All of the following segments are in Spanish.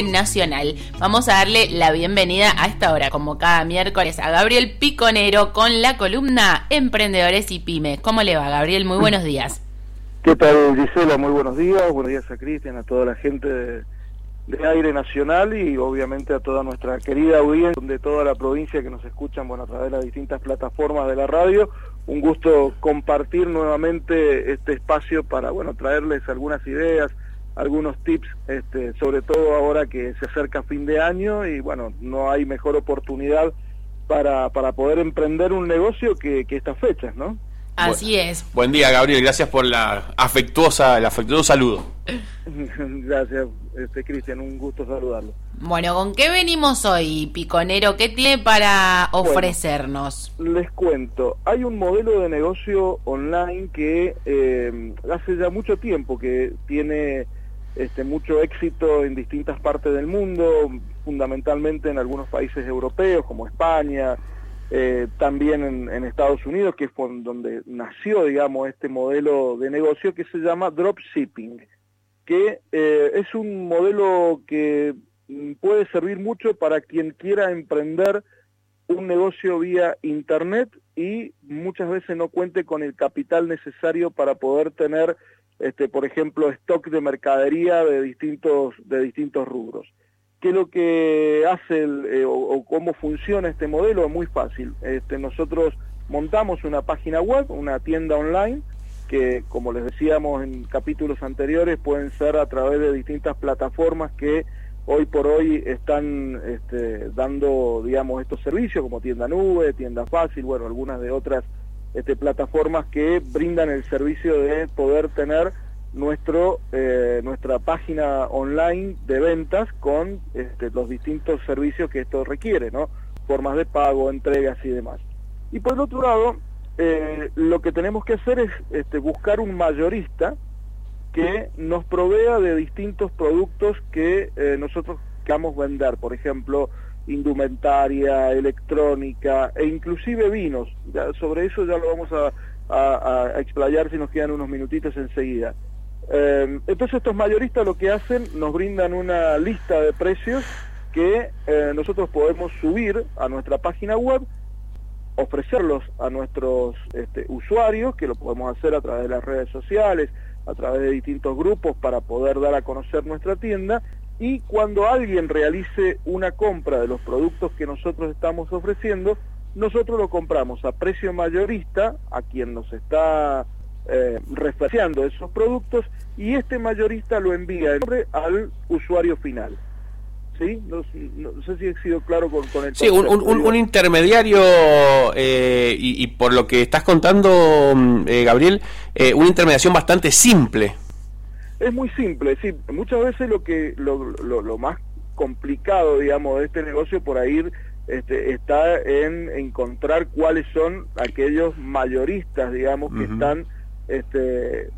nacional. Vamos a darle la bienvenida a esta hora, como cada miércoles, a Gabriel Piconero con la columna Emprendedores y Pymes. ¿Cómo le va, Gabriel? Muy buenos días. ¿Qué tal, Gisela? Muy buenos días. Buenos días a Cristian, a toda la gente de, Aire Nacional y obviamente a toda nuestra querida audiencia de toda la provincia que nos escuchan bueno, a través de las distintas plataformas de la radio. Un gusto compartir nuevamente este espacio para bueno, traerles algunas ideas, algunos tips, este, sobre todo ahora que se acerca fin de año y bueno, no hay mejor oportunidad para, para poder emprender un negocio que, que estas fechas, ¿no? Así es. Buen día, Gabriel. Gracias por la afectuosa, el afectuoso saludo. Gracias, este, Cristian. Un gusto saludarlo. Bueno, ¿con qué venimos hoy, Piconero? ¿Qué tiene para ofrecernos? les cuento. Hay un modelo de negocio online que eh, hace ya mucho tiempo que tiene este, mucho éxito en distintas partes del mundo, fundamentalmente en algunos países europeos como España, eh, también en, Estados Unidos, que es donde nació, digamos, este modelo de negocio que se llama dropshipping, que eh, es un modelo que puede servir mucho para quien quiera emprender un negocio vía internet y muchas veces no cuente con el capital necesario para poder tener este, por ejemplo, stock de mercadería de distintos, de distintos rubros. ¿Qué es lo que hace eh, o, cómo funciona este modelo? Es muy fácil. Este, nosotros montamos una página web, una tienda online, que como les decíamos en capítulos anteriores, pueden ser a través de distintas plataformas que hoy por hoy están este, dando, digamos, estos servicios como tienda nube, tienda fácil, bueno, algunas de otras este, plataformas que brindan el servicio de poder tener nuestro, eh, nuestra página online de ventas con este, los distintos servicios que esto requiere, ¿no? formas de pago, entregas y demás. Y por el otro lado, eh, lo que tenemos que hacer es este, buscar un mayorista que nos provea de distintos productos que eh, nosotros queramos vender. Por ejemplo, indumentaria, electrónica e inclusive vinos. Sobre eso ya lo vamos a, explayar si nos quedan unos minutitos enseguida. Eh, entonces estos mayoristas lo que hacen, nos brindan una lista de precios que eh, nosotros podemos subir a nuestra página web, ofrecerlos a nuestros este, usuarios, que lo podemos hacer a través de las redes sociales, a través de distintos grupos para poder dar a conocer nuestra tienda y cuando alguien realice una compra de los productos que nosotros estamos ofreciendo, nosotros lo compramos a precio mayorista a quien nos está eh, esos productos y este mayorista lo envía al usuario final. ¿Sí? No, sé si he sido claro con, el... Sí, un, intermediario, eh, y, por lo que estás contando, mm, eh, Gabriel, eh, una intermediación bastante simple. Es muy simple, sí. Muchas veces lo que lo, lo, más complicado, digamos, de este negocio por ahí este, está en encontrar cuáles son aquellos mayoristas, digamos, que están este,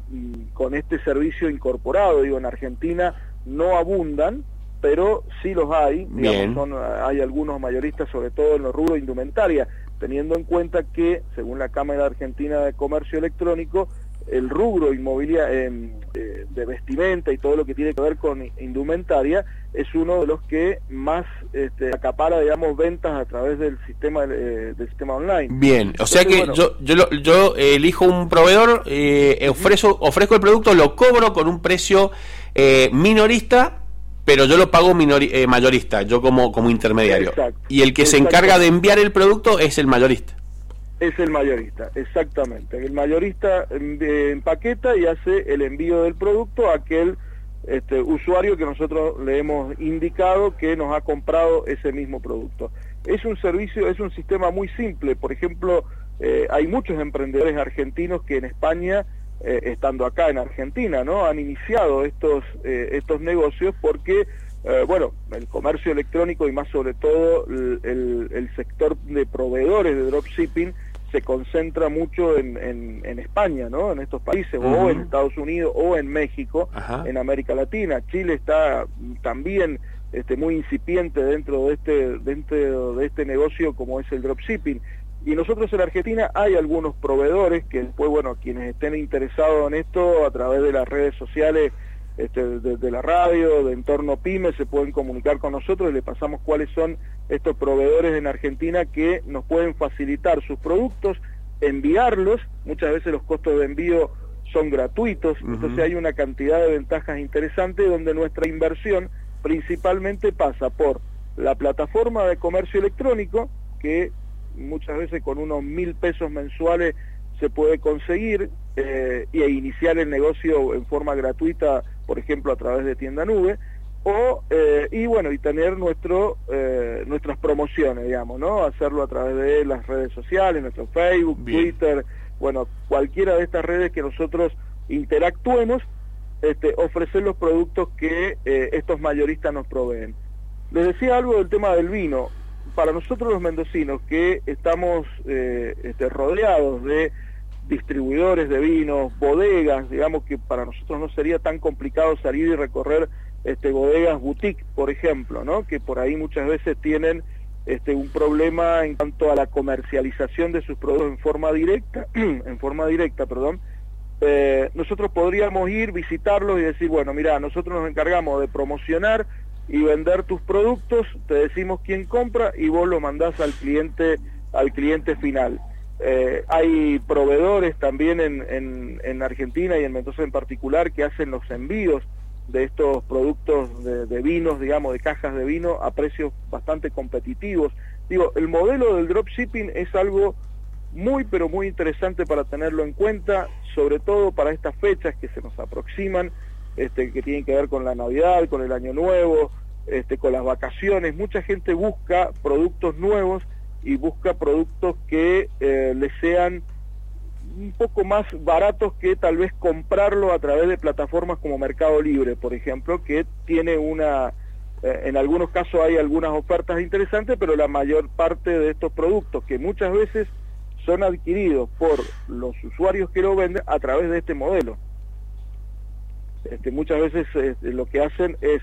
con este servicio incorporado. Digo, en Argentina no abundan, pero sí los hay. Digamos, hay algunos mayoristas, sobre todo en los rubros indumentaria, teniendo en cuenta que, según la Cámara Argentina de Comercio Electrónico, el rubro inmobiliario eh, de vestimenta y todo lo que tiene que ver con indumentaria es uno de los que más este, acapara, digamos, ventas a través del sistema eh, del sistema online. Bien, o sea que yo, yo, yo elijo un proveedor, eh, ofrezco, ofrezco el producto, lo cobro con un precio minorista, pero yo lo pago mayorista, yo como, como intermediario. Y el que se encarga de enviar el producto es el mayorista. Es el mayorista, exactamente. El mayorista empaqueta y hace el envío del producto a aquel este, usuario que nosotros le hemos indicado que nos ha comprado ese mismo producto. Es un servicio, es un sistema muy simple. Por ejemplo, eh, hay muchos emprendedores argentinos que en España, eh, estando acá en Argentina, ¿no? han iniciado estos, eh, estos negocios porque bueno, el comercio electrónico y más sobre todo el, sector de proveedores de dropshipping se concentra mucho en, en, España, ¿no? En estos países, o en Estados Unidos, o en México, en América Latina. Chile está también este, muy incipiente dentro de este, dentro de este negocio como es el dropshipping. Y nosotros en Argentina hay algunos proveedores que después, bueno, quienes estén interesados en esto, a través de las redes sociales este, de, la radio, de entorno PYME, se pueden comunicar con nosotros y le pasamos cuáles son estos proveedores en Argentina que nos pueden facilitar sus productos, enviarlos, muchas veces los costos de envío son gratuitos, entonces hay una cantidad de ventajas interesantes donde nuestra inversión principalmente pasa por la plataforma de comercio electrónico, que muchas veces con unos mil pesos mensuales se puede conseguir eh, e iniciar el negocio en forma gratuita, por ejemplo, a través de tienda nube, o, eh, y bueno, y tener nuestro, eh, nuestras promociones, digamos, ¿no? Hacerlo a través de las redes sociales, nuestro Facebook, Twitter, bueno, cualquiera de estas redes que nosotros interactuemos, este, ofrecer los productos que estos mayoristas nos proveen. Les decía algo del tema del vino. Para nosotros los mendocinos que estamos este, rodeados de distribuidores de vinos, bodegas, digamos que para nosotros no sería tan complicado salir y recorrer este, bodegas boutique, por ejemplo, ¿no? que por ahí muchas veces tienen este, un problema en cuanto a la comercialización de sus productos en forma directa, en forma directa, perdón, eh, nosotros podríamos ir, visitarlos y decir, bueno, mira, nosotros nos encargamos de promocionar y vender tus productos, te decimos quién compra y vos lo mandás al cliente, al cliente final. Eh, hay proveedores también en, en, Argentina y en Mendoza en particular que hacen los envíos de estos productos de, vinos, digamos, de cajas de vino a precios bastante competitivos. Digo, el modelo del dropshipping es algo muy, pero muy interesante para tenerlo en cuenta, sobre todo para estas fechas que se nos aproximan, este, que tienen que ver con la Navidad, con el Año Nuevo, este, con las vacaciones. Mucha gente busca productos nuevos y busca productos que eh, le sean un poco más baratos que tal vez comprarlo a través de plataformas como Mercado Libre, por ejemplo, que tiene una, eh, en algunos casos hay algunas ofertas interesantes, pero la mayor parte de estos productos que muchas veces son adquiridos por los usuarios que lo venden a través de este modelo. Este, muchas veces este, lo que hacen es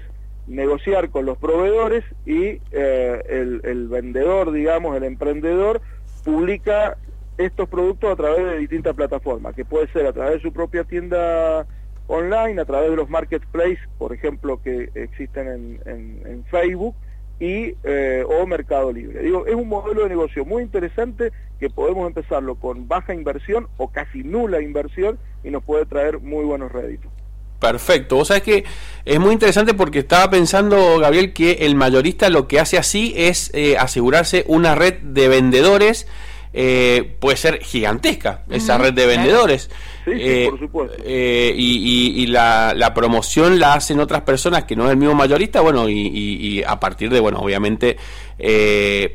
negociar con los proveedores y eh, el, vendedor, digamos, el emprendedor, publica estos productos a través de distintas plataformas, que puede ser a través de su propia tienda online, a través de los marketplaces, por ejemplo, que existen en, Facebook, y, eh, o Mercado Libre. Digo, es un modelo de negocio muy interesante que podemos empezarlo con baja inversión o casi nula inversión y nos puede traer muy buenos réditos. Perfecto. Vos sabés que es muy interesante porque estaba pensando, Gabriel, que el mayorista lo que hace así es eh, asegurarse una red de vendedores. Eh, puede ser gigantesca esa red de vendedores. Sí, eh, por supuesto. y, la, promoción la hacen otras personas que no es el mismo mayorista, bueno, y, a partir de, bueno, obviamente,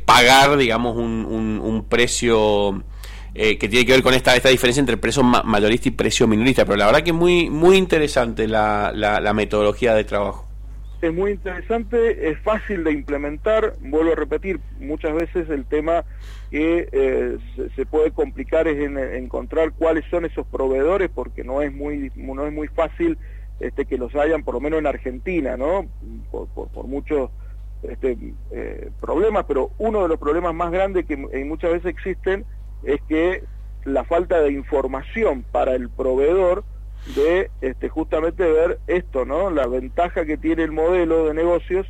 pagar, digamos, un, un precio eh, que tiene que ver con esta, esta diferencia entre precio mayorista y precio minorista, pero la verdad que es muy, muy interesante la, la, metodología de trabajo. Es muy interesante, es fácil de implementar, vuelvo a repetir, muchas veces el tema que eh, se, puede complicar es en, encontrar cuáles son esos proveedores, porque no es muy, no es muy fácil este, que los hayan, por lo menos en Argentina, ¿no? Por, muchos este, eh, problemas, pero uno de los problemas más grandes que muchas veces existen es que la falta de información para el proveedor de este, justamente ver esto, ¿no? La ventaja que tiene el modelo de negocios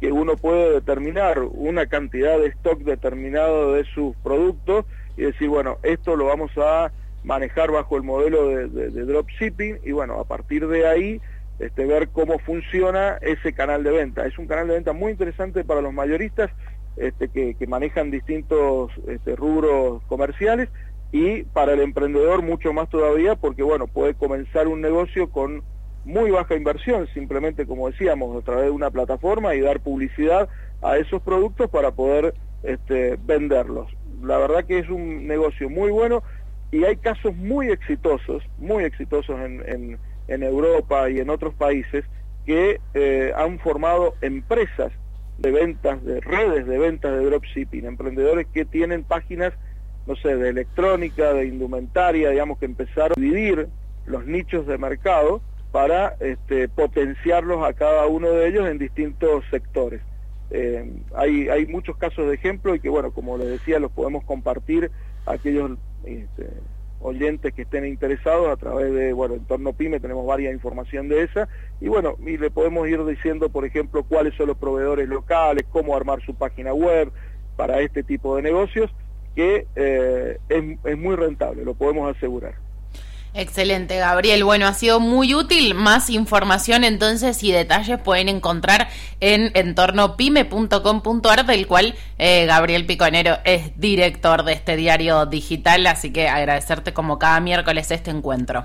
que uno puede determinar una cantidad de stock determinado de sus productos y decir, bueno, esto lo vamos a manejar bajo el modelo de, dropshipping y bueno, a partir de ahí este, ver cómo funciona ese canal de venta. Es un canal de venta muy interesante para los mayoristas este, que, manejan distintos este, rubros comerciales y para el emprendedor mucho más todavía porque bueno puede comenzar un negocio con muy baja inversión simplemente como decíamos a través de una plataforma y dar publicidad a esos productos para poder este, venderlos. La verdad que es un negocio muy bueno y hay casos muy exitosos muy exitosos en, en, Europa y en otros países que eh, han formado empresas de ventas, de redes de ventas de dropshipping, emprendedores que tienen páginas, no sé, de electrónica, de indumentaria, digamos que empezaron a dividir los nichos de mercado para este, potenciarlos a cada uno de ellos en distintos sectores. Eh, hay, hay muchos casos de ejemplo y que, bueno, como les decía, los podemos compartir a aquellos este, oyentes que estén interesados a través de, bueno, Entorno Pyme tenemos varias información de esa, y bueno, y le podemos ir diciendo, por ejemplo, cuáles son los proveedores locales, cómo armar su página web para este tipo de negocios, que eh, es, es muy rentable, lo podemos asegurar. Excelente, Gabriel. Bueno, ha sido muy útil. Más información entonces y detalles pueden encontrar en entornopyme.com.ar, del cual eh, Gabriel Piconero es director de este diario digital. Así que agradecerte como cada miércoles este encuentro.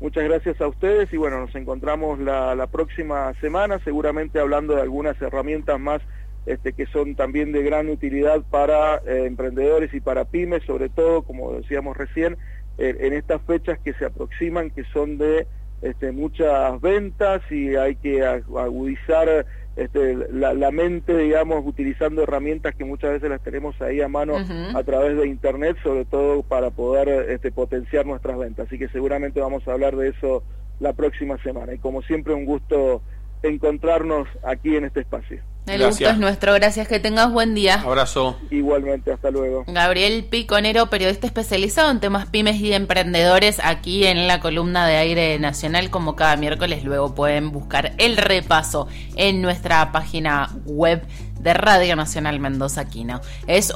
Muchas gracias a ustedes y bueno, nos encontramos la, la próxima semana, seguramente hablando de algunas herramientas más este, que son también de gran utilidad para eh, emprendedores y para pymes, sobre todo, como decíamos recién, en estas fechas que se aproximan, que son de este, muchas ventas y hay que agudizar este, la, mente, digamos, utilizando herramientas que muchas veces las tenemos ahí a mano a través de Internet, sobre todo para poder potenciar nuestras ventas. Así que seguramente vamos a hablar de eso la próxima semana. Y como siempre, un gusto encontrarnos aquí en este espacio. El gusto es nuestro, gracias, que tengas buen día. Abrazo. Igualmente, hasta luego. Gabriel Piconero, periodista especializado en temas pymes y emprendedores, aquí en la columna de aire nacional, como cada miércoles, luego pueden buscar el repaso en nuestra página web de Radio Nacional Mendoza Quino. Es